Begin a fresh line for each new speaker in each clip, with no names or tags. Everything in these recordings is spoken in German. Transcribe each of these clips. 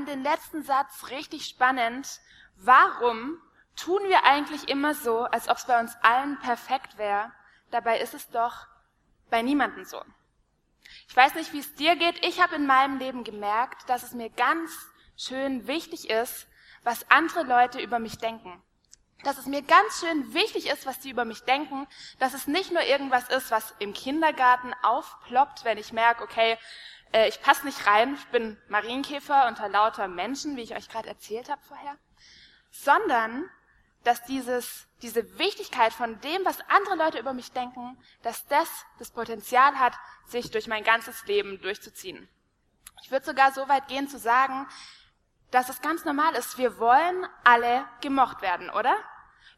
Fand den letzten Satz richtig spannend. Warum tun wir eigentlich immer so, als ob es bei uns allen perfekt wäre? Dabei ist es doch bei niemandem so. Ich weiß nicht, wie es dir geht. Ich habe in meinem Leben gemerkt, dass es mir ganz schön wichtig ist, was andere Leute über mich denken. Dass es mir ganz schön wichtig ist, was sie über mich denken, dass es nicht nur irgendwas ist, was im Kindergarten aufploppt, wenn ich merke, okay, äh, ich passe nicht rein, ich bin Marienkäfer unter lauter Menschen, wie ich euch gerade erzählt habe vorher, sondern dass dieses, diese Wichtigkeit von dem, was andere Leute über mich denken, dass das das Potenzial hat, sich durch mein ganzes Leben durchzuziehen. Ich würde sogar so weit gehen zu sagen, dass es ganz normal ist. Wir wollen alle gemocht werden, oder?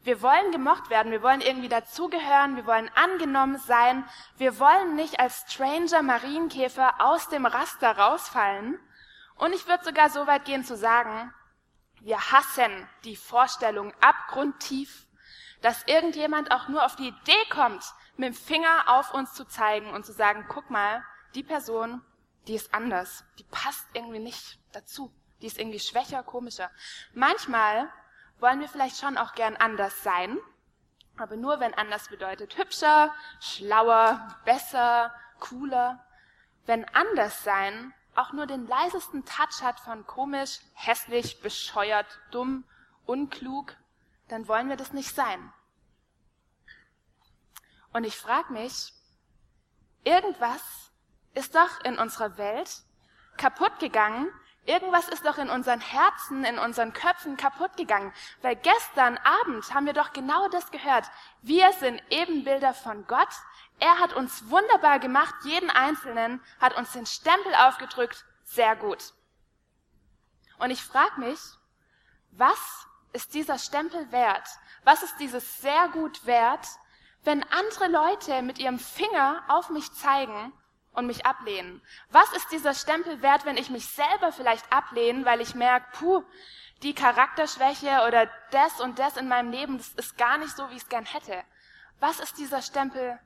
Wir wollen gemocht werden, wir wollen irgendwie dazugehören, wir wollen angenommen sein, wir wollen nicht als Stranger Marienkäfer aus dem Raster rausfallen. Und ich würde sogar so weit gehen zu sagen, wir hassen die Vorstellung abgrundtief, dass irgendjemand auch nur auf die Idee kommt, mit dem Finger auf uns zu zeigen und zu sagen, guck mal, die Person, die ist anders, die passt irgendwie nicht dazu, die ist irgendwie schwächer, komischer. Manchmal wollen wir vielleicht schon auch gern anders sein, aber nur wenn anders bedeutet hübscher, schlauer, besser, cooler. Wenn anders sein auch nur den leisesten Touch hat von komisch, hässlich, bescheuert, dumm, unklug, dann wollen wir das nicht sein. Und ich frage mich, irgendwas ist doch in unserer Welt kaputt gegangen, Irgendwas ist doch in unseren Herzen, in unseren Köpfen kaputt gegangen. Weil gestern Abend haben wir doch genau das gehört. Wir sind Ebenbilder von Gott. Er hat uns wunderbar gemacht, jeden Einzelnen, hat uns den Stempel aufgedrückt. Sehr gut. Und ich frage mich, was ist dieser Stempel wert? Was ist dieses sehr gut wert, wenn andere Leute mit ihrem Finger auf mich zeigen und mich ablehnen? Was ist dieser Stempel wert, wenn ich mich selber vielleicht ablehne, weil ich merke, puh, die Charakterschwäche oder das und das in meinem Leben, das ist gar nicht so, wie ich es gern hätte. Was ist dieser Stempel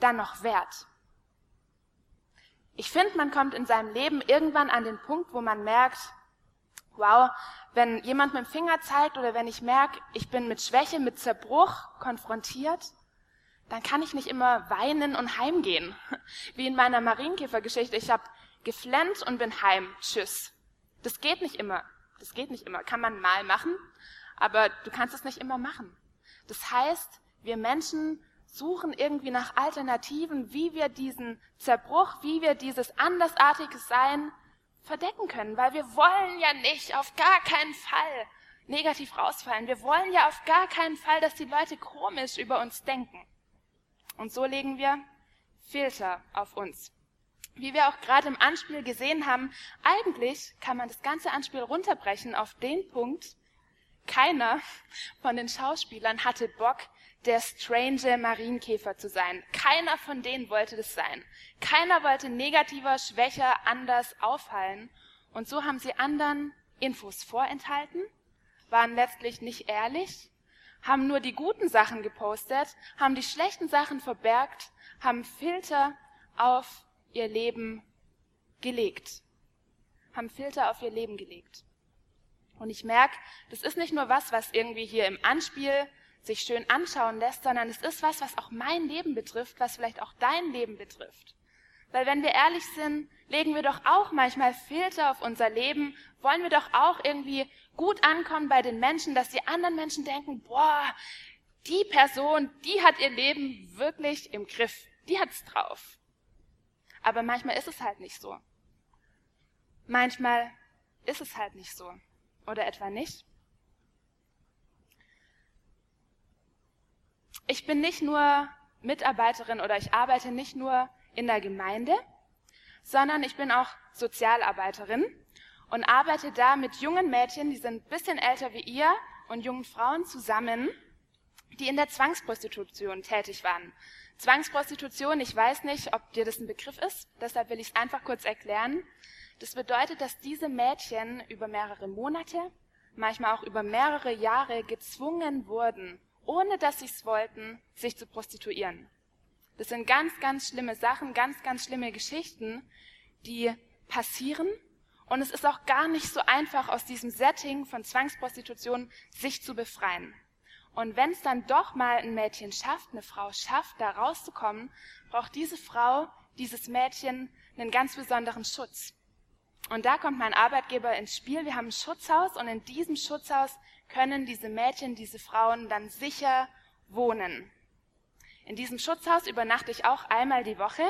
dann noch wert? Ich finde, man kommt in seinem Leben irgendwann an den Punkt, wo man merkt, wow, wenn jemand mit dem Finger zeigt oder wenn ich merke, ich bin mit Schwäche, mit Zerbruch konfrontiert, dann kann ich nicht immer weinen und heimgehen. Wie in meiner Marienkäfergeschichte. Ich habe geflennt und bin heim. Tschüss. Das geht nicht immer. Das geht nicht immer. Kann man mal machen, aber du kannst es nicht immer machen. Das heißt, wir Menschen suchen irgendwie nach Alternativen, wie wir diesen Zerbruch, wie wir dieses andersartige Sein verdecken können, weil wir wollen ja nicht auf gar keinen Fall negativ rausfallen. Wir wollen ja auf gar keinen Fall, dass die Leute komisch über uns denken. Und so legen wir Filter auf uns. Wie wir auch gerade im Anspiel gesehen haben, eigentlich kann man das ganze Anspiel runterbrechen auf den Punkt, keiner von den Schauspielern hatte Bock, der strange Marienkäfer zu sein. Keiner von denen wollte das sein. Keiner wollte negativer, schwächer, anders auffallen. Und so haben sie anderen Infos vorenthalten, waren letztlich nicht ehrlich haben nur die guten Sachen gepostet, haben die schlechten Sachen verbergt, haben Filter auf ihr Leben gelegt. Haben Filter auf ihr Leben gelegt. Und ich merke, das ist nicht nur was, was irgendwie hier im Anspiel sich schön anschauen lässt, sondern es ist was, was auch mein Leben betrifft, was vielleicht auch dein Leben betrifft. Weil wenn wir ehrlich sind, legen wir doch auch manchmal Filter auf unser Leben, wollen wir doch auch irgendwie gut ankommen bei den Menschen, dass die anderen Menschen denken, boah, die Person, die hat ihr Leben wirklich im Griff, die hat's drauf. Aber manchmal ist es halt nicht so. Manchmal ist es halt nicht so. Oder etwa nicht. Ich bin nicht nur Mitarbeiterin oder ich arbeite nicht nur in der Gemeinde, sondern ich bin auch Sozialarbeiterin und arbeite da mit jungen Mädchen, die sind ein bisschen älter wie ihr und jungen Frauen zusammen, die in der Zwangsprostitution tätig waren. Zwangsprostitution, ich weiß nicht, ob dir das ein Begriff ist, deshalb will ich es einfach kurz erklären. Das bedeutet, dass diese Mädchen über mehrere Monate, manchmal auch über mehrere Jahre gezwungen wurden, ohne dass sie es wollten, sich zu prostituieren. Das sind ganz, ganz schlimme Sachen, ganz, ganz schlimme Geschichten, die passieren. Und es ist auch gar nicht so einfach, aus diesem Setting von Zwangsprostitution sich zu befreien. Und wenn es dann doch mal ein Mädchen schafft, eine Frau schafft, da rauszukommen, braucht diese Frau, dieses Mädchen einen ganz besonderen Schutz. Und da kommt mein Arbeitgeber ins Spiel. Wir haben ein Schutzhaus und in diesem Schutzhaus können diese Mädchen, diese Frauen dann sicher wohnen. In diesem Schutzhaus übernachte ich auch einmal die Woche.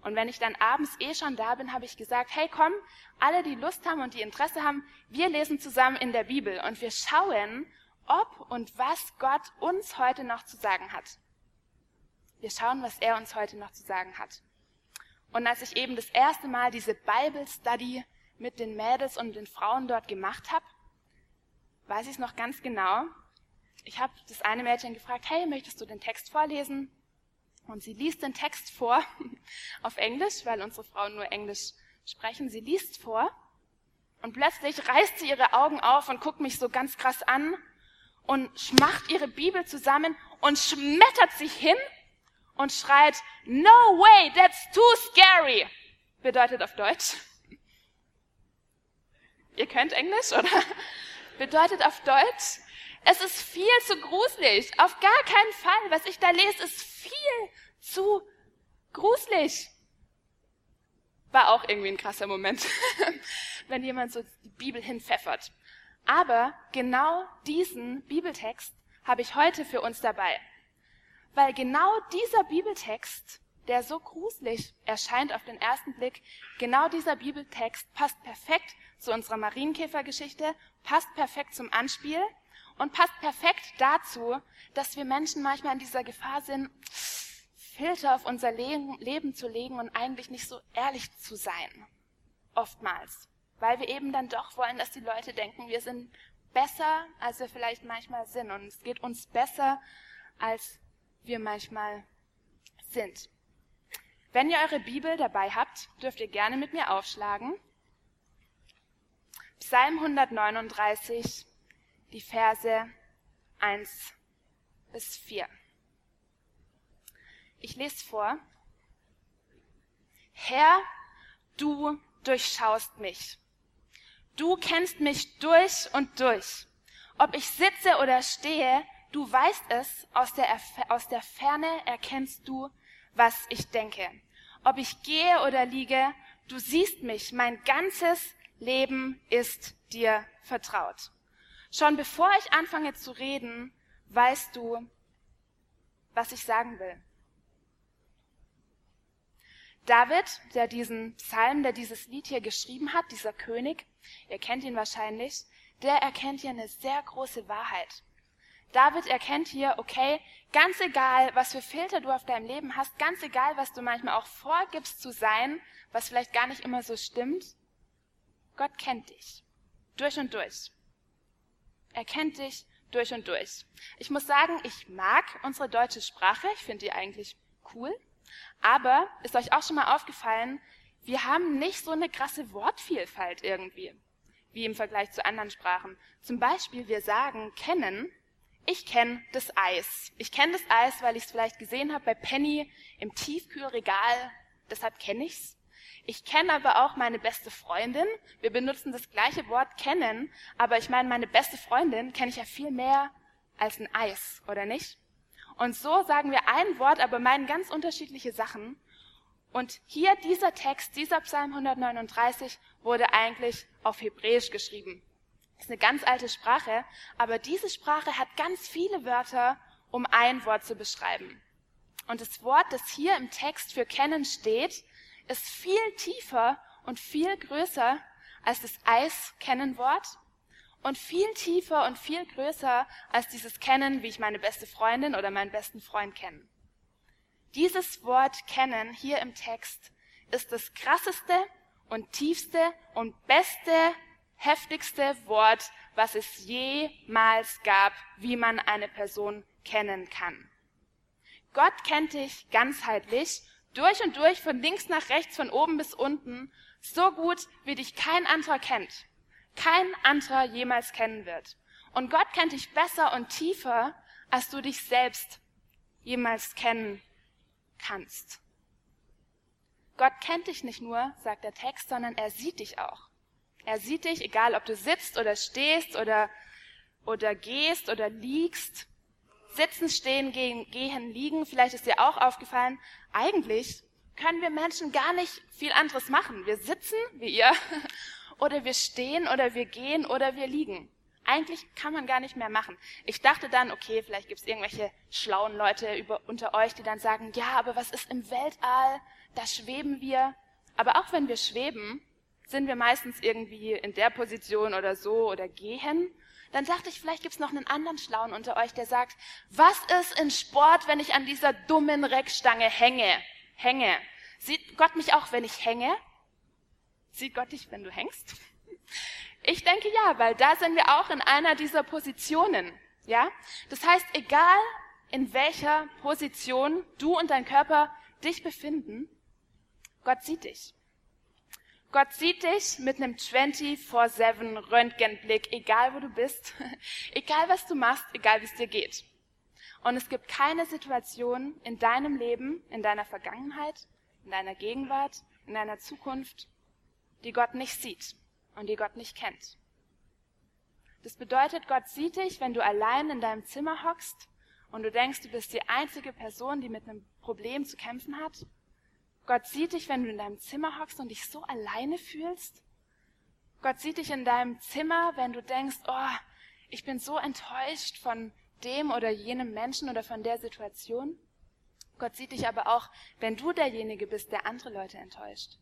Und wenn ich dann abends eh schon da bin, habe ich gesagt, hey komm, alle, die Lust haben und die Interesse haben, wir lesen zusammen in der Bibel und wir schauen, ob und was Gott uns heute noch zu sagen hat. Wir schauen, was er uns heute noch zu sagen hat. Und als ich eben das erste Mal diese Bible Study mit den Mädels und den Frauen dort gemacht habe, weiß ich es noch ganz genau. Ich habe das eine Mädchen gefragt, hey, möchtest du den Text vorlesen? Und sie liest den Text vor auf Englisch, weil unsere Frauen nur Englisch sprechen. Sie liest vor und plötzlich reißt sie ihre Augen auf und guckt mich so ganz krass an und macht ihre Bibel zusammen und schmettert sich hin und schreit, No way, that's too scary. Bedeutet auf Deutsch. Ihr könnt Englisch, oder? Bedeutet auf Deutsch, es ist viel zu gruselig. Auf gar keinen Fall. Was ich da lese, ist viel zu gruselig. War auch irgendwie ein krasser Moment, wenn jemand so die Bibel hinpfeffert. Aber genau diesen Bibeltext habe ich heute für uns dabei. Weil genau dieser Bibeltext, der so gruselig erscheint auf den ersten Blick, genau dieser Bibeltext passt perfekt zu unserer Marienkäfergeschichte, passt perfekt zum Anspiel und passt perfekt dazu, dass wir Menschen manchmal in dieser Gefahr sind, Filter auf unser Leben zu legen und eigentlich nicht so ehrlich zu sein. Oftmals weil wir eben dann doch wollen, dass die Leute denken, wir sind besser, als wir vielleicht manchmal sind. Und es geht uns besser, als wir manchmal sind. Wenn ihr eure Bibel dabei habt, dürft ihr gerne mit mir aufschlagen. Psalm 139, die Verse 1 bis 4. Ich lese vor. Herr, du durchschaust mich. Du kennst mich durch und durch. Ob ich sitze oder stehe, du weißt es, aus der, aus der Ferne erkennst du, was ich denke. Ob ich gehe oder liege, du siehst mich, mein ganzes Leben ist dir vertraut. Schon bevor ich anfange zu reden, weißt du, was ich sagen will. David, der diesen Psalm, der dieses Lied hier geschrieben hat, dieser König, ihr kennt ihn wahrscheinlich, der erkennt hier eine sehr große Wahrheit. David erkennt hier, okay, ganz egal, was für Filter du auf deinem Leben hast, ganz egal, was du manchmal auch vorgibst zu sein, was vielleicht gar nicht immer so stimmt, Gott kennt dich. Durch und durch. Er kennt dich durch und durch. Ich muss sagen, ich mag unsere deutsche Sprache. Ich finde die eigentlich cool. Aber ist euch auch schon mal aufgefallen, wir haben nicht so eine krasse Wortvielfalt irgendwie, wie im Vergleich zu anderen Sprachen. Zum Beispiel, wir sagen kennen, ich kenne das Eis. Ich kenne das Eis, weil ich es vielleicht gesehen habe bei Penny im Tiefkühlregal, deshalb kenne ich's. Ich kenne aber auch meine beste Freundin. Wir benutzen das gleiche Wort kennen, aber ich meine, meine beste Freundin kenne ich ja viel mehr als ein Eis, oder nicht? Und so sagen wir ein Wort, aber meinen ganz unterschiedliche Sachen. Und hier dieser Text, dieser Psalm 139, wurde eigentlich auf Hebräisch geschrieben. Das ist eine ganz alte Sprache, aber diese Sprache hat ganz viele Wörter, um ein Wort zu beschreiben. Und das Wort, das hier im Text für kennen steht, ist viel tiefer und viel größer als das Eis-Kennen-Wort und viel tiefer und viel größer als dieses Kennen, wie ich meine beste Freundin oder meinen besten Freund kenne. Dieses Wort kennen hier im Text ist das krasseste und tiefste und beste, heftigste Wort, was es jemals gab, wie man eine Person kennen kann. Gott kennt dich ganzheitlich, durch und durch, von links nach rechts, von oben bis unten, so gut, wie dich kein anderer kennt. Kein anderer jemals kennen wird. Und Gott kennt dich besser und tiefer, als du dich selbst jemals kennen kannst. Gott kennt dich nicht nur, sagt der Text, sondern er sieht dich auch. Er sieht dich, egal ob du sitzt oder stehst oder, oder gehst oder liegst. Sitzen, stehen, gehen, gehen, liegen. Vielleicht ist dir auch aufgefallen, eigentlich können wir Menschen gar nicht viel anderes machen. Wir sitzen, wie ihr, oder wir stehen oder wir gehen oder wir liegen. Eigentlich kann man gar nicht mehr machen. Ich dachte dann, okay, vielleicht gibt es irgendwelche schlauen Leute über, unter euch, die dann sagen, ja, aber was ist im Weltall? Da schweben wir. Aber auch wenn wir schweben, sind wir meistens irgendwie in der Position oder so oder gehen. Dann dachte ich, vielleicht gibt es noch einen anderen Schlauen unter euch, der sagt, was ist in Sport, wenn ich an dieser dummen Reckstange hänge? Hänge. Sieht Gott mich auch, wenn ich hänge? Sieht Gott dich, wenn du hängst? Ich denke ja, weil da sind wir auch in einer dieser Positionen. Ja? Das heißt, egal in welcher Position du und dein Körper dich befinden, Gott sieht dich. Gott sieht dich mit einem 24-7 Röntgenblick, egal wo du bist, egal was du machst, egal wie es dir geht. Und es gibt keine Situation in deinem Leben, in deiner Vergangenheit, in deiner Gegenwart, in deiner Zukunft, die Gott nicht sieht und die Gott nicht kennt. Das bedeutet, Gott sieht dich, wenn du allein in deinem Zimmer hockst und du denkst, du bist die einzige Person, die mit einem Problem zu kämpfen hat. Gott sieht dich, wenn du in deinem Zimmer hockst und dich so alleine fühlst. Gott sieht dich in deinem Zimmer, wenn du denkst, oh, ich bin so enttäuscht von dem oder jenem Menschen oder von der Situation. Gott sieht dich aber auch, wenn du derjenige bist, der andere Leute enttäuscht.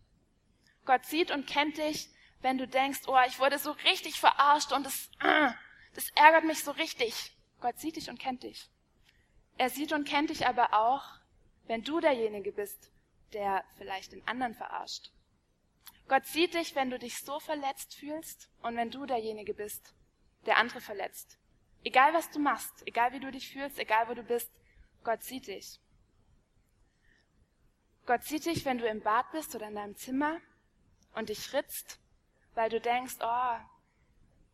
Gott sieht und kennt dich, wenn du denkst, oh, ich wurde so richtig verarscht und das, äh, das ärgert mich so richtig. Gott sieht dich und kennt dich. Er sieht und kennt dich aber auch, wenn du derjenige bist, der vielleicht den anderen verarscht. Gott sieht dich, wenn du dich so verletzt fühlst und wenn du derjenige bist, der andere verletzt. Egal was du machst, egal wie du dich fühlst, egal wo du bist, Gott sieht dich. Gott sieht dich, wenn du im Bad bist oder in deinem Zimmer und dich ritzt, weil du denkst, oh,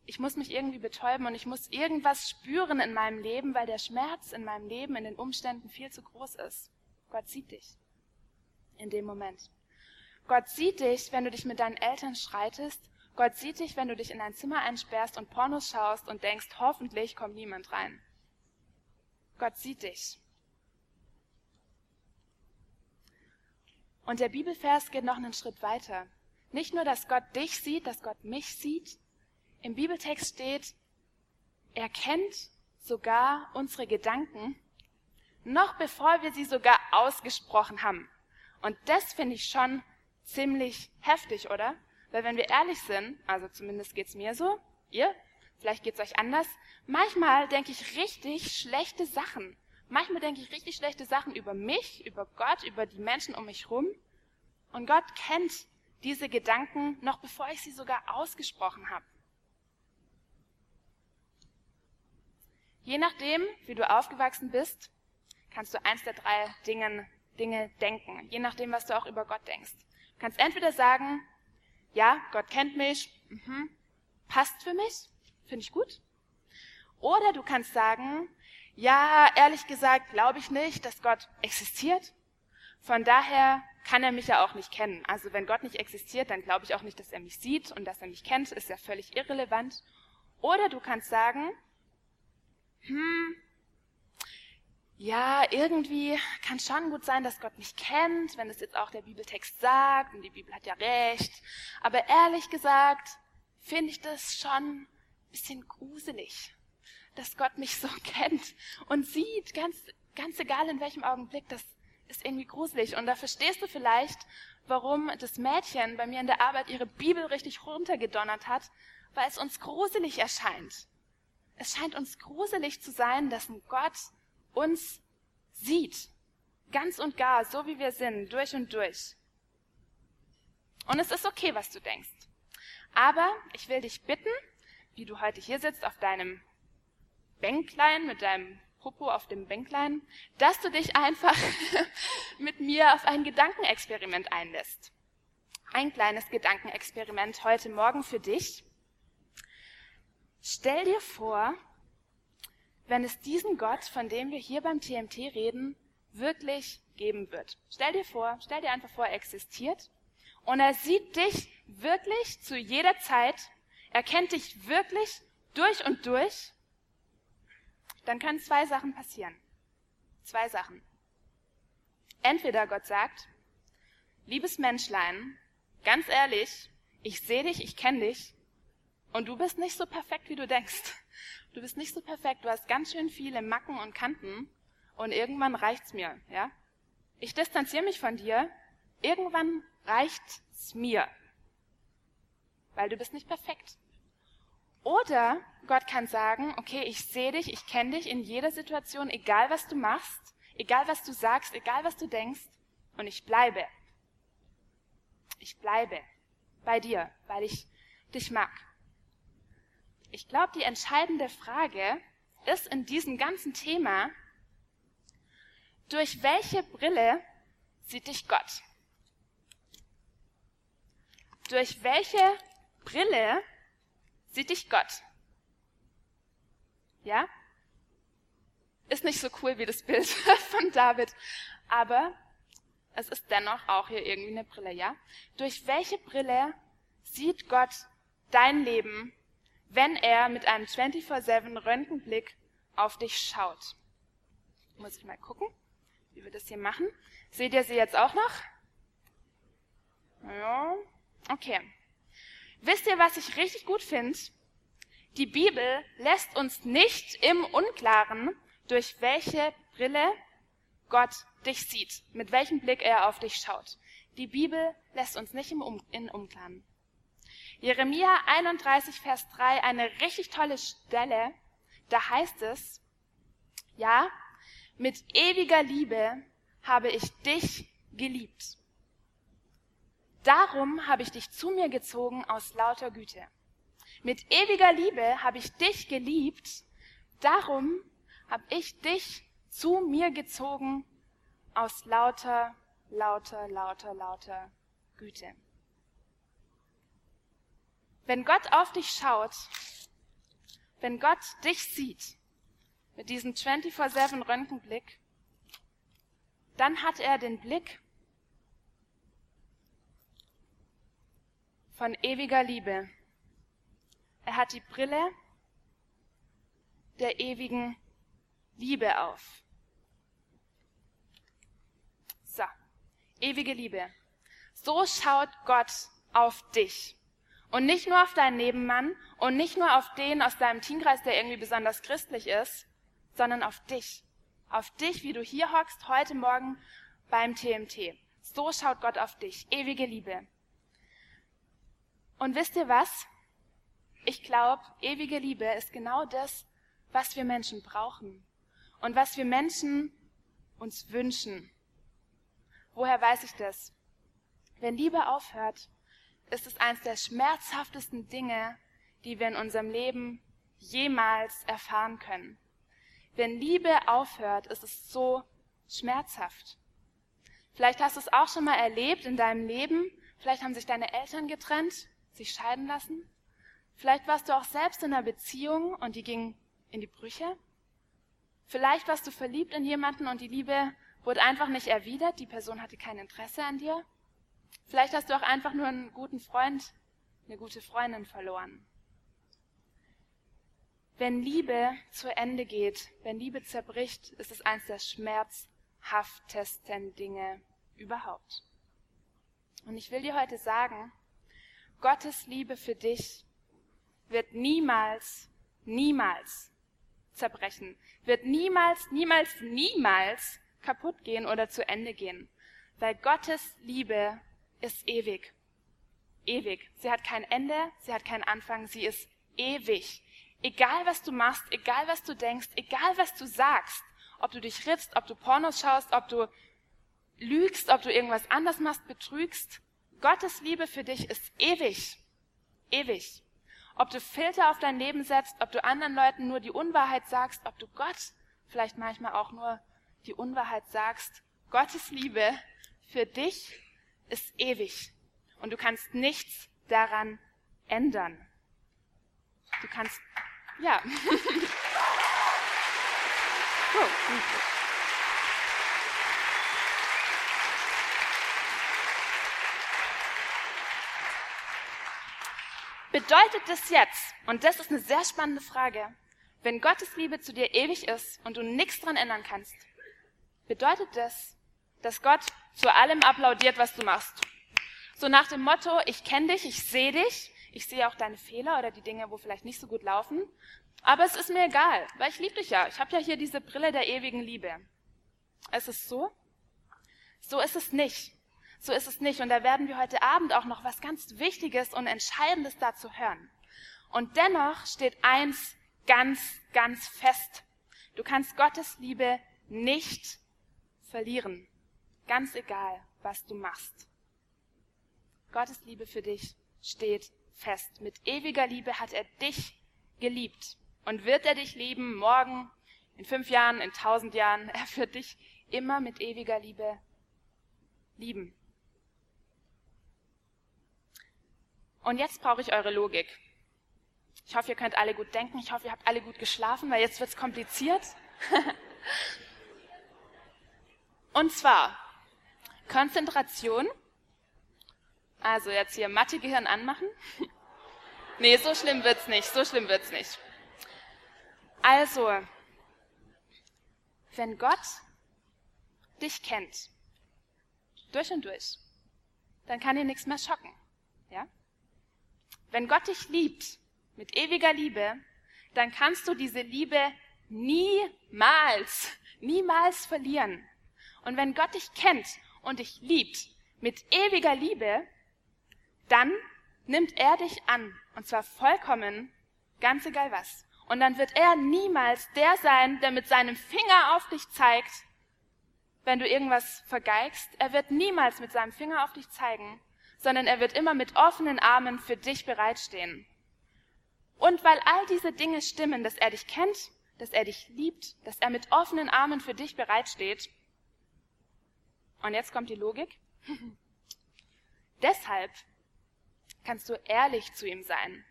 ich muss mich irgendwie betäuben und ich muss irgendwas spüren in meinem Leben, weil der Schmerz in meinem Leben, in den Umständen viel zu groß ist. Gott sieht dich in dem Moment. Gott sieht dich, wenn du dich mit deinen Eltern schreitest. Gott sieht dich, wenn du dich in ein Zimmer einsperrst und Pornos schaust und denkst, hoffentlich kommt niemand rein. Gott sieht dich. Und der Bibelvers geht noch einen Schritt weiter. Nicht nur, dass Gott dich sieht, dass Gott mich sieht. Im Bibeltext steht, er kennt sogar unsere Gedanken, noch bevor wir sie sogar ausgesprochen haben. Und das finde ich schon ziemlich heftig, oder? Weil wenn wir ehrlich sind, also zumindest geht's mir so, ihr, vielleicht geht's euch anders, manchmal denke ich richtig schlechte Sachen. Manchmal denke ich richtig schlechte Sachen über mich, über Gott, über die Menschen um mich rum. Und Gott kennt diese Gedanken noch bevor ich sie sogar ausgesprochen habe. Je nachdem, wie du aufgewachsen bist, kannst du eins der drei Dingen, Dinge denken, je nachdem, was du auch über Gott denkst. Du kannst entweder sagen, ja, Gott kennt mich, mhm, passt für mich, finde ich gut. Oder du kannst sagen, ja, ehrlich gesagt, glaube ich nicht, dass Gott existiert. Von daher kann er mich ja auch nicht kennen. Also wenn Gott nicht existiert, dann glaube ich auch nicht, dass er mich sieht und dass er mich kennt, ist ja völlig irrelevant. Oder du kannst sagen, hm, ja, irgendwie kann schon gut sein, dass Gott mich kennt, wenn es jetzt auch der Bibeltext sagt und die Bibel hat ja recht. Aber ehrlich gesagt finde ich das schon ein bisschen gruselig, dass Gott mich so kennt und sieht, ganz, ganz egal in welchem Augenblick, das ist irgendwie gruselig. Und da verstehst du vielleicht, warum das Mädchen bei mir in der Arbeit ihre Bibel richtig runtergedonnert hat, weil es uns gruselig erscheint. Es scheint uns gruselig zu sein, dass ein Gott uns sieht. Ganz und gar, so wie wir sind, durch und durch. Und es ist okay, was du denkst. Aber ich will dich bitten, wie du heute hier sitzt auf deinem Bänklein mit deinem Popo auf dem Bänklein, dass du dich einfach mit mir auf ein Gedankenexperiment einlässt. Ein kleines Gedankenexperiment heute Morgen für dich. Stell dir vor, wenn es diesen Gott, von dem wir hier beim TMT reden, wirklich geben wird. Stell dir vor, stell dir einfach vor, er existiert und er sieht dich wirklich zu jeder Zeit, er kennt dich wirklich durch und durch, dann können zwei Sachen passieren. Zwei Sachen. Entweder Gott sagt, liebes Menschlein, ganz ehrlich, ich sehe dich, ich kenne dich und du bist nicht so perfekt, wie du denkst. Du bist nicht so perfekt, du hast ganz schön viele Macken und Kanten und irgendwann reicht's mir, ja? Ich distanziere mich von dir, irgendwann reicht's mir. Weil du bist nicht perfekt. Oder Gott kann sagen, okay, ich sehe dich, ich kenne dich in jeder Situation, egal was du machst, egal was du sagst, egal was du denkst, und ich bleibe. Ich bleibe bei dir, weil ich dich mag. Ich glaube, die entscheidende Frage ist in diesem ganzen Thema, durch welche Brille sieht dich Gott? Durch welche Brille sieht dich Gott? Ja? Ist nicht so cool wie das Bild von David, aber es ist dennoch auch hier irgendwie eine Brille, ja? Durch welche Brille sieht Gott dein Leben, wenn er mit einem 24-7 Röntgenblick auf dich schaut? Muss ich mal gucken wie wir das hier machen. Seht ihr sie jetzt auch noch? Ja, okay. Wisst ihr, was ich richtig gut finde? Die Bibel lässt uns nicht im Unklaren, durch welche Brille Gott dich sieht, mit welchem Blick er auf dich schaut. Die Bibel lässt uns nicht im um in Unklaren. Jeremia 31, Vers 3, eine richtig tolle Stelle. Da heißt es, ja, mit ewiger Liebe habe ich dich geliebt. Darum habe ich dich zu mir gezogen aus lauter Güte. Mit ewiger Liebe habe ich dich geliebt. Darum habe ich dich zu mir gezogen aus lauter, lauter, lauter, lauter Güte. Wenn Gott auf dich schaut, wenn Gott dich sieht, mit diesem 24-7 Röntgenblick, dann hat er den Blick von ewiger Liebe. Er hat die Brille der ewigen Liebe auf. So, ewige Liebe. So schaut Gott auf dich. Und nicht nur auf deinen Nebenmann und nicht nur auf den aus deinem Teamkreis, der irgendwie besonders christlich ist, sondern auf dich. Auf dich, wie du hier hockst heute Morgen beim TMT. So schaut Gott auf dich. Ewige Liebe. Und wisst ihr was? Ich glaube, ewige Liebe ist genau das, was wir Menschen brauchen und was wir Menschen uns wünschen. Woher weiß ich das? Wenn Liebe aufhört, ist es eines der schmerzhaftesten Dinge, die wir in unserem Leben jemals erfahren können. Wenn Liebe aufhört, ist es so schmerzhaft. Vielleicht hast du es auch schon mal erlebt in deinem Leben. Vielleicht haben sich deine Eltern getrennt, sich scheiden lassen. Vielleicht warst du auch selbst in einer Beziehung und die ging in die Brüche. Vielleicht warst du verliebt in jemanden und die Liebe wurde einfach nicht erwidert. Die Person hatte kein Interesse an dir. Vielleicht hast du auch einfach nur einen guten Freund, eine gute Freundin verloren. Wenn Liebe zu Ende geht, wenn Liebe zerbricht, ist es eines der schmerzhaftesten Dinge überhaupt. Und ich will dir heute sagen, Gottes Liebe für dich wird niemals, niemals zerbrechen, wird niemals, niemals, niemals kaputt gehen oder zu Ende gehen, weil Gottes Liebe ist ewig. Ewig. Sie hat kein Ende, sie hat keinen Anfang, sie ist ewig. Egal was du machst, egal was du denkst, egal was du sagst, ob du dich riffst, ob du Pornos schaust, ob du lügst, ob du irgendwas anders machst, betrügst, Gottes Liebe für dich ist ewig. Ewig. Ob du Filter auf dein Leben setzt, ob du anderen Leuten nur die Unwahrheit sagst, ob du Gott vielleicht manchmal auch nur die Unwahrheit sagst, Gottes Liebe für dich ist ewig. Und du kannst nichts daran ändern. Du kannst, ja. Bedeutet das jetzt, und das ist eine sehr spannende Frage, wenn Gottes Liebe zu dir ewig ist und du nichts dran ändern kannst, bedeutet das, dass Gott zu allem applaudiert, was du machst? So nach dem Motto, ich kenne dich, ich sehe dich, ich sehe auch deine Fehler oder die Dinge, wo vielleicht nicht so gut laufen, aber es ist mir egal, weil ich liebe dich ja. Ich habe ja hier diese Brille der ewigen Liebe. Ist es so? So ist es nicht. So ist es nicht. Und da werden wir heute Abend auch noch was ganz Wichtiges und Entscheidendes dazu hören. Und dennoch steht eins ganz, ganz fest. Du kannst Gottes Liebe nicht verlieren. Ganz egal, was du machst. Gottes Liebe für dich steht fest. Mit ewiger Liebe hat er dich geliebt. Und wird er dich lieben morgen, in fünf Jahren, in tausend Jahren? Er wird dich immer mit ewiger Liebe lieben. Und jetzt brauche ich eure Logik. Ich hoffe, ihr könnt alle gut denken. Ich hoffe, ihr habt alle gut geschlafen, weil jetzt wird es kompliziert. Und zwar Konzentration. Also jetzt hier Mathe-Gehirn anmachen. nee, so schlimm wird's nicht. So schlimm wird's nicht. Also, wenn Gott dich kennt, durch und durch, dann kann dir nichts mehr schocken. Ja? Wenn Gott dich liebt, mit ewiger Liebe, dann kannst du diese Liebe niemals, niemals verlieren. Und wenn Gott dich kennt und dich liebt mit ewiger Liebe, dann nimmt er dich an. Und zwar vollkommen, ganz egal was. Und dann wird er niemals der sein, der mit seinem Finger auf dich zeigt, wenn du irgendwas vergeigst. Er wird niemals mit seinem Finger auf dich zeigen, sondern er wird immer mit offenen Armen für dich bereitstehen. Und weil all diese Dinge stimmen, dass er dich kennt, dass er dich liebt, dass er mit offenen Armen für dich bereitsteht. Und jetzt kommt die Logik. Deshalb kannst du ehrlich zu ihm sein.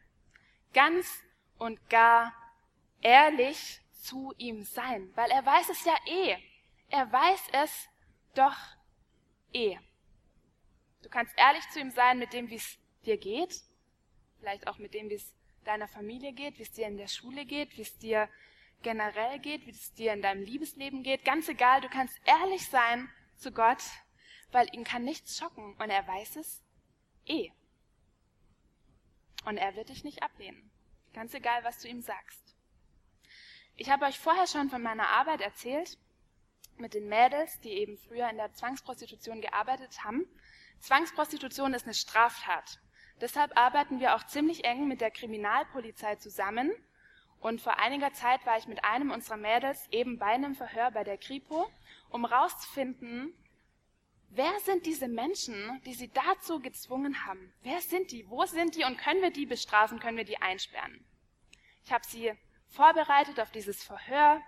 Ganz und gar ehrlich zu ihm sein, weil er weiß es ja eh. Er weiß es doch eh. Du kannst ehrlich zu ihm sein mit dem, wie es dir geht, vielleicht auch mit dem, wie es deiner Familie geht, wie es dir in der Schule geht, wie es dir generell geht, wie es dir in deinem Liebesleben geht. Ganz egal, du kannst ehrlich sein zu Gott, weil ihn kann nichts schocken und er weiß es eh. Und er wird dich nicht ablehnen. Ganz egal, was du ihm sagst. Ich habe euch vorher schon von meiner Arbeit erzählt mit den Mädels, die eben früher in der Zwangsprostitution gearbeitet haben. Zwangsprostitution ist eine Straftat. Deshalb arbeiten wir auch ziemlich eng mit der Kriminalpolizei zusammen. Und vor einiger Zeit war ich mit einem unserer Mädels eben bei einem Verhör bei der Kripo, um rauszufinden, wer sind diese Menschen, die sie dazu gezwungen haben? Wer sind die? Wo sind die? Und können wir die bestrafen? Können wir die einsperren? Ich habe sie vorbereitet auf dieses Verhör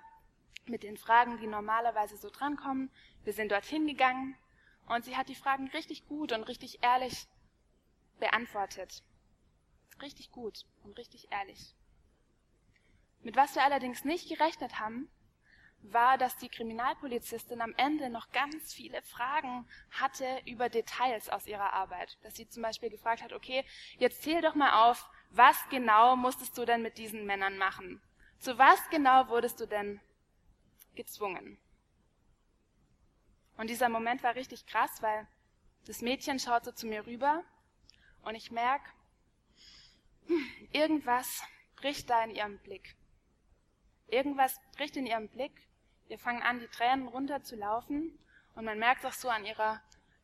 mit den Fragen, die normalerweise so drankommen. Wir sind dorthin gegangen und sie hat die Fragen richtig gut und richtig ehrlich beantwortet. Richtig gut und richtig ehrlich. Mit was wir allerdings nicht gerechnet haben, war, dass die Kriminalpolizistin am Ende noch ganz viele Fragen hatte über Details aus ihrer Arbeit. Dass sie zum Beispiel gefragt hat, okay, jetzt zähl doch mal auf, was genau musstest du denn mit diesen Männern machen? Zu was genau wurdest du denn gezwungen? Und dieser Moment war richtig krass, weil das Mädchen schaut so zu mir rüber und ich merke, hm, irgendwas bricht da in ihrem Blick. Irgendwas bricht in ihrem Blick. Wir fangen an, die Tränen runter zu laufen und man merkt auch so an ihrer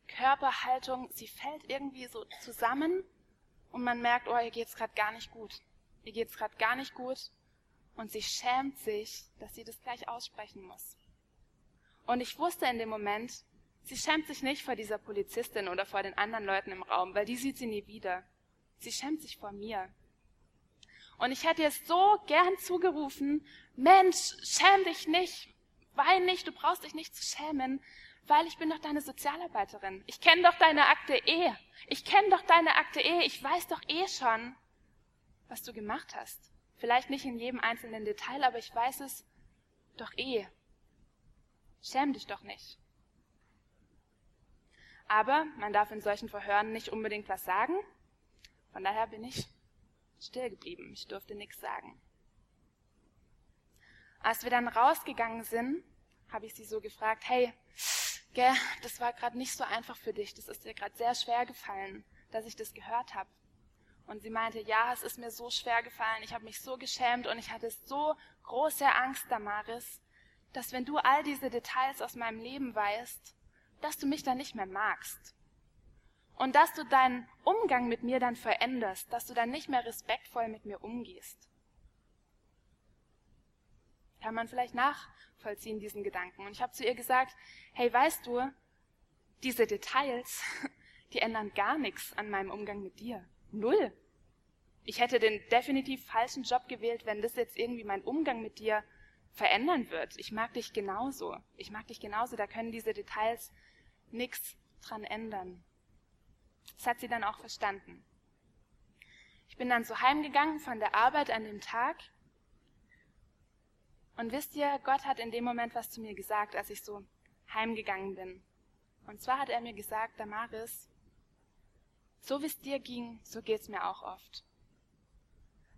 Körperhaltung, sie fällt irgendwie so zusammen und man merkt, oh, ihr geht's gerade gar nicht gut. Ihr geht's gerade gar nicht gut und sie schämt sich, dass sie das gleich aussprechen muss. Und ich wusste in dem Moment, Sie schämt sich nicht vor dieser Polizistin oder vor den anderen Leuten im Raum, weil die sieht sie nie wieder. Sie schämt sich vor mir. Und ich hätte ihr so gern zugerufen, Mensch, schäm dich nicht, wein nicht, du brauchst dich nicht zu schämen, weil ich bin doch deine Sozialarbeiterin. Ich kenne doch deine Akte eh. Ich kenne doch deine Akte eh. Ich weiß doch eh schon, was du gemacht hast. Vielleicht nicht in jedem einzelnen Detail, aber ich weiß es doch eh. Schäm dich doch nicht. Aber man darf in solchen Verhören nicht unbedingt was sagen. Von daher bin ich still geblieben. Ich durfte nichts sagen. Als wir dann rausgegangen sind, habe ich sie so gefragt, hey, gell, das war gerade nicht so einfach für dich. Das ist dir gerade sehr schwer gefallen, dass ich das gehört habe. Und sie meinte, ja, es ist mir so schwer gefallen. Ich habe mich so geschämt und ich hatte so große Angst, Damaris, dass wenn du all diese Details aus meinem Leben weißt, dass du mich dann nicht mehr magst. Und dass du deinen Umgang mit mir dann veränderst, dass du dann nicht mehr respektvoll mit mir umgehst. Kann man vielleicht nachvollziehen, diesen Gedanken. Und ich habe zu ihr gesagt, hey, weißt du, diese Details, die ändern gar nichts an meinem Umgang mit dir. Null. Ich hätte den definitiv falschen Job gewählt, wenn das jetzt irgendwie mein Umgang mit dir verändern wird. Ich mag dich genauso. Ich mag dich genauso. Da können diese Details nichts dran ändern. Das hat sie dann auch verstanden. Ich bin dann so heimgegangen von der Arbeit an dem Tag. Und wisst ihr, Gott hat in dem Moment was zu mir gesagt, als ich so heimgegangen bin. Und zwar hat er mir gesagt, Damaris, so wie es dir ging, so geht's mir auch oft.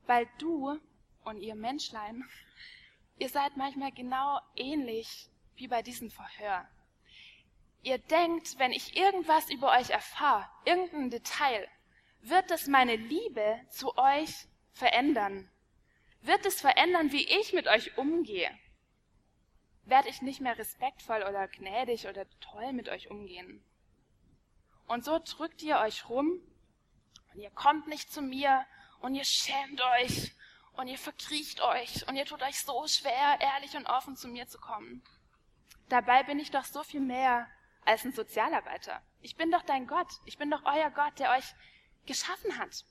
Weil du und ihr Menschlein, ihr seid manchmal genau ähnlich wie bei diesem Verhör. Ihr denkt, wenn ich irgendwas über euch erfahre, irgendein Detail, wird es meine Liebe zu euch verändern. Wird es verändern, wie ich mit euch umgehe? Werde ich nicht mehr respektvoll oder gnädig oder toll mit euch umgehen? Und so drückt ihr euch rum und ihr kommt nicht zu mir und ihr schämt euch und ihr verkriecht euch und ihr tut euch so schwer, ehrlich und offen zu mir zu kommen. Dabei bin ich doch so viel mehr als ein Sozialarbeiter. Ich bin doch dein Gott. Ich bin doch euer Gott, der euch geschaffen hat,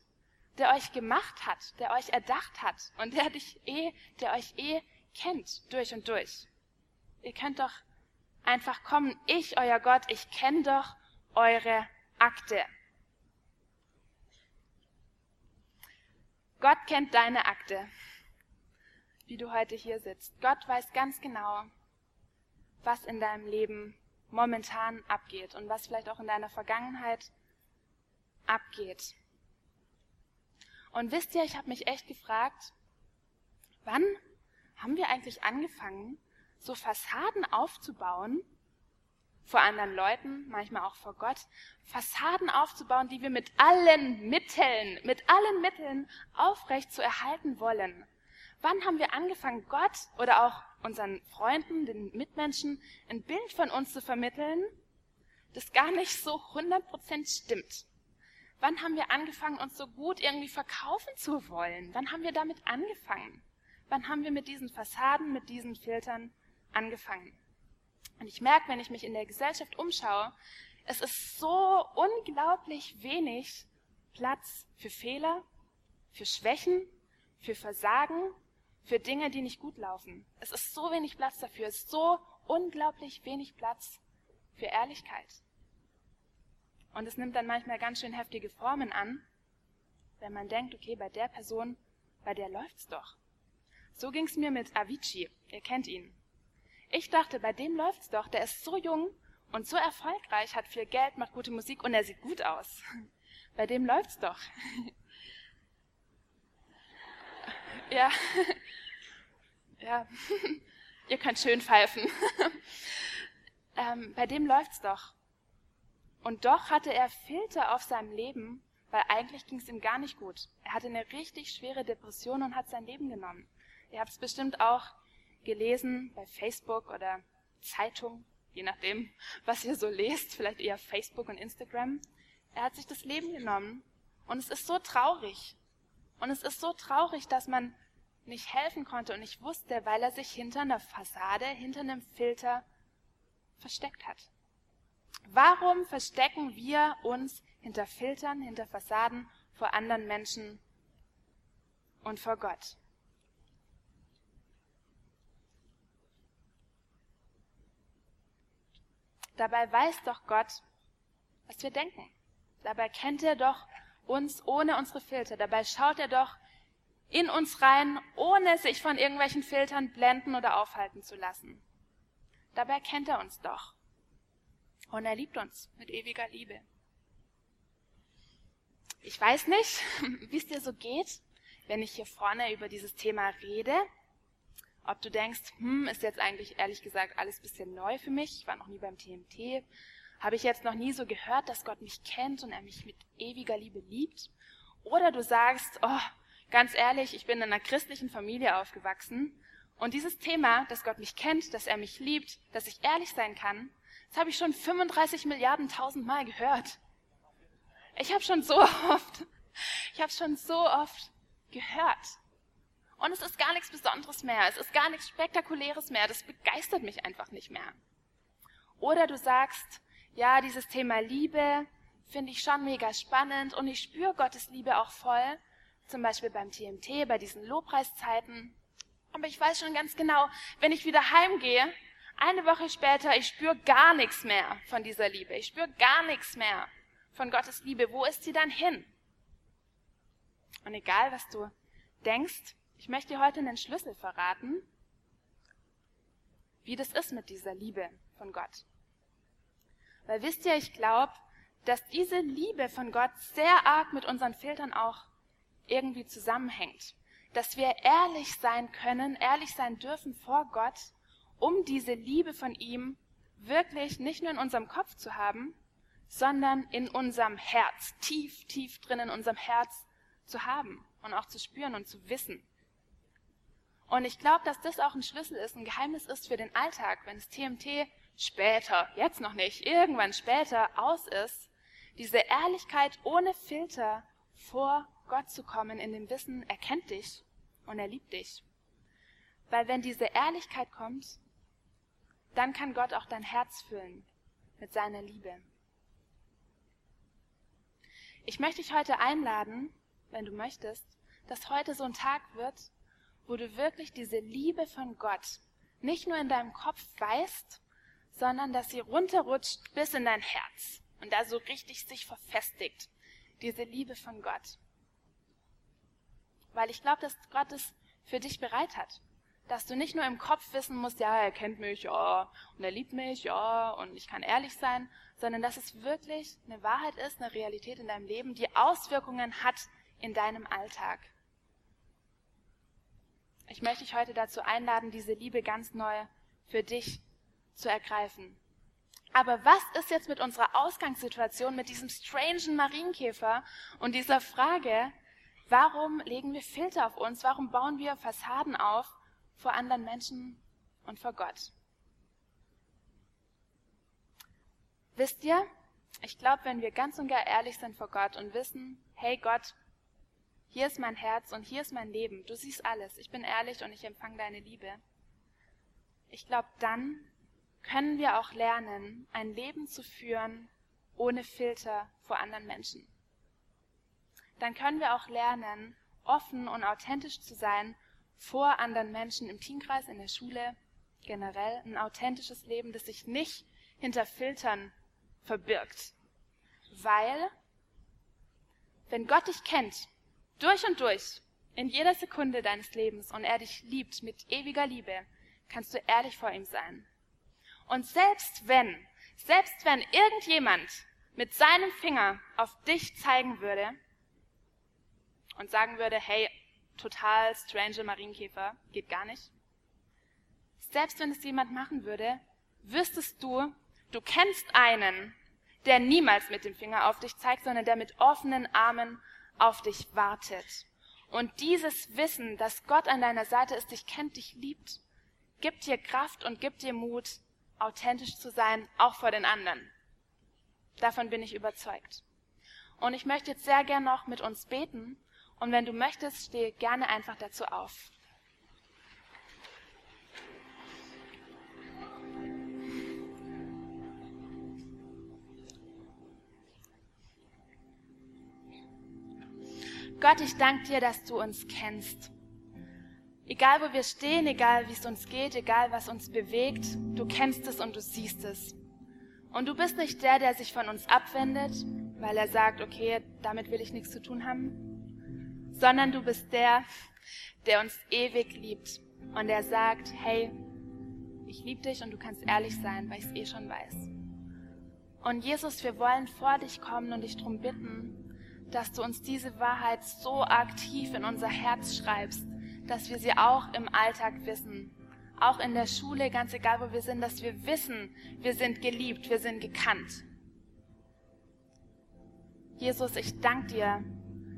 der euch gemacht hat, der euch erdacht hat und der dich eh, der euch eh kennt durch und durch. Ihr könnt doch einfach kommen. Ich, euer Gott, ich kenne doch eure Akte. Gott kennt deine Akte, wie du heute hier sitzt. Gott weiß ganz genau, was in deinem Leben momentan abgeht und was vielleicht auch in deiner Vergangenheit abgeht. Und wisst ihr, ich habe mich echt gefragt, wann haben wir eigentlich angefangen, so Fassaden aufzubauen, vor anderen Leuten, manchmal auch vor Gott, Fassaden aufzubauen, die wir mit allen Mitteln, mit allen Mitteln aufrecht zu erhalten wollen. Wann haben wir angefangen, Gott oder auch unseren Freunden, den Mitmenschen, ein Bild von uns zu vermitteln, das gar nicht so 100% stimmt? Wann haben wir angefangen, uns so gut irgendwie verkaufen zu wollen? Wann haben wir damit angefangen? Wann haben wir mit diesen Fassaden, mit diesen Filtern angefangen? Und ich merke, wenn ich mich in der Gesellschaft umschaue, es ist so unglaublich wenig Platz für Fehler, für Schwächen, für Versagen, für Dinge, die nicht gut laufen. Es ist so wenig Platz dafür, es ist so unglaublich wenig Platz für Ehrlichkeit. Und es nimmt dann manchmal ganz schön heftige Formen an, wenn man denkt, okay, bei der Person, bei der läuft's doch. So ging's mir mit Avicii. Ihr kennt ihn. Ich dachte, bei dem läuft's doch. Der ist so jung und so erfolgreich, hat viel Geld, macht gute Musik und er sieht gut aus. Bei dem läuft's doch. Ja. Ja. Ihr könnt schön pfeifen. ähm, bei dem läuft's doch. Und doch hatte er Filter auf seinem Leben, weil eigentlich ging's ihm gar nicht gut. Er hatte eine richtig schwere Depression und hat sein Leben genommen. Ihr habt es bestimmt auch gelesen bei Facebook oder Zeitung, je nachdem, was ihr so lest, vielleicht eher Facebook und Instagram. Er hat sich das Leben genommen und es ist so traurig. Und es ist so traurig, dass man nicht helfen konnte und nicht wusste, weil er sich hinter einer Fassade, hinter einem Filter versteckt hat. Warum verstecken wir uns hinter Filtern, hinter Fassaden vor anderen Menschen und vor Gott? Dabei weiß doch Gott, was wir denken. Dabei kennt er doch uns ohne unsere Filter. Dabei schaut er doch in uns rein, ohne sich von irgendwelchen Filtern blenden oder aufhalten zu lassen. Dabei kennt er uns doch. Und er liebt uns mit ewiger Liebe. Ich weiß nicht, wie es dir so geht, wenn ich hier vorne über dieses Thema rede. Ob du denkst, hm, ist jetzt eigentlich ehrlich gesagt alles bisschen neu für mich. Ich war noch nie beim TMT. Habe ich jetzt noch nie so gehört, dass Gott mich kennt und er mich mit ewiger Liebe liebt? Oder du sagst, oh, ganz ehrlich, ich bin in einer christlichen Familie aufgewachsen und dieses Thema, dass Gott mich kennt, dass er mich liebt, dass ich ehrlich sein kann, das habe ich schon 35 Milliarden tausend Mal gehört. Ich habe schon so oft, ich habe schon so oft gehört. Und es ist gar nichts Besonderes mehr. Es ist gar nichts Spektakuläres mehr. Das begeistert mich einfach nicht mehr. Oder du sagst, ja, dieses Thema Liebe finde ich schon mega spannend und ich spüre Gottes Liebe auch voll. Zum Beispiel beim TMT, bei diesen Lobpreiszeiten. Aber ich weiß schon ganz genau, wenn ich wieder heimgehe, eine Woche später, ich spüre gar nichts mehr von dieser Liebe. Ich spüre gar nichts mehr von Gottes Liebe. Wo ist sie dann hin? Und egal, was du denkst, ich möchte dir heute einen Schlüssel verraten, wie das ist mit dieser Liebe von Gott. Weil wisst ihr, ich glaube, dass diese Liebe von Gott sehr arg mit unseren Filtern auch irgendwie zusammenhängt. Dass wir ehrlich sein können, ehrlich sein dürfen vor Gott um diese Liebe von ihm wirklich nicht nur in unserem Kopf zu haben, sondern in unserem Herz, tief, tief drin in unserem Herz zu haben und auch zu spüren und zu wissen. Und ich glaube, dass das auch ein Schlüssel ist, ein Geheimnis ist für den Alltag, wenn das TMT später, jetzt noch nicht, irgendwann später aus ist, diese Ehrlichkeit ohne Filter vor Gott zu kommen, in dem Wissen, er kennt dich und er liebt dich. Weil wenn diese Ehrlichkeit kommt, dann kann Gott auch dein Herz füllen mit seiner Liebe. Ich möchte dich heute einladen, wenn du möchtest, dass heute so ein Tag wird, wo du wirklich diese Liebe von Gott nicht nur in deinem Kopf weißt, sondern dass sie runterrutscht bis in dein Herz und da so richtig sich verfestigt, diese Liebe von Gott. Weil ich glaube, dass Gott es für dich bereit hat dass du nicht nur im Kopf wissen musst, ja, er kennt mich, ja, und er liebt mich, ja, und ich kann ehrlich sein, sondern dass es wirklich eine Wahrheit ist, eine Realität in deinem Leben, die Auswirkungen hat in deinem Alltag. Ich möchte dich heute dazu einladen, diese Liebe ganz neu für dich zu ergreifen. Aber was ist jetzt mit unserer Ausgangssituation, mit diesem strangen Marienkäfer und dieser Frage, warum legen wir Filter auf uns, warum bauen wir Fassaden auf, vor anderen Menschen und vor Gott. Wisst ihr, ich glaube, wenn wir ganz und gar ehrlich sind vor Gott und wissen, hey Gott, hier ist mein Herz und hier ist mein Leben, du siehst alles, ich bin ehrlich und ich empfange deine Liebe. Ich glaube, dann können wir auch lernen, ein Leben zu führen ohne Filter vor anderen Menschen. Dann können wir auch lernen, offen und authentisch zu sein vor anderen Menschen im Teamkreis, in der Schule, generell ein authentisches Leben, das sich nicht hinter Filtern verbirgt. Weil, wenn Gott dich kennt, durch und durch, in jeder Sekunde deines Lebens und er dich liebt mit ewiger Liebe, kannst du ehrlich vor ihm sein. Und selbst wenn, selbst wenn irgendjemand mit seinem Finger auf dich zeigen würde und sagen würde, hey, total strange Marienkäfer, geht gar nicht. Selbst wenn es jemand machen würde, wüsstest du, du kennst einen, der niemals mit dem Finger auf dich zeigt, sondern der mit offenen Armen auf dich wartet. Und dieses Wissen, dass Gott an deiner Seite ist, dich kennt, dich liebt, gibt dir Kraft und gibt dir Mut, authentisch zu sein, auch vor den anderen. Davon bin ich überzeugt. Und ich möchte jetzt sehr gern noch mit uns beten und wenn du möchtest, stehe gerne einfach dazu auf. Gott, ich danke dir, dass du uns kennst. Egal wo wir stehen, egal wie es uns geht, egal was uns bewegt, du kennst es und du siehst es. Und du bist nicht der, der sich von uns abwendet, weil er sagt, okay, damit will ich nichts zu tun haben, sondern du bist der, der uns ewig liebt und der sagt, hey, ich liebe dich und du kannst ehrlich sein, weil ich es eh schon weiß. Und Jesus, wir wollen vor dich kommen und dich darum bitten, dass du uns diese Wahrheit so aktiv in unser Herz schreibst, dass wir sie auch im Alltag wissen. Auch in der Schule, ganz egal wo wir sind, dass wir wissen, wir sind geliebt, wir sind gekannt. Jesus, ich danke dir,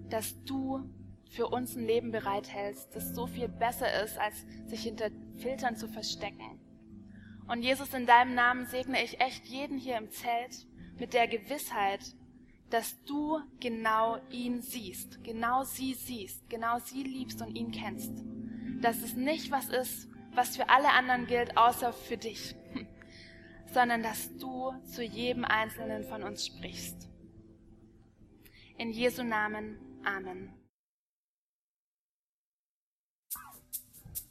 dass du für uns ein Leben bereithältst, das so viel besser ist, als sich hinter Filtern zu verstecken. Und Jesus, in deinem Namen segne ich echt jeden hier im Zelt mit der Gewissheit, dass du genau ihn siehst, genau sie siehst, genau sie liebst und ihn kennst. Dass es nicht was ist, was für alle anderen gilt, außer für dich, sondern dass du zu jedem Einzelnen von uns sprichst. In Jesu Namen. Amen.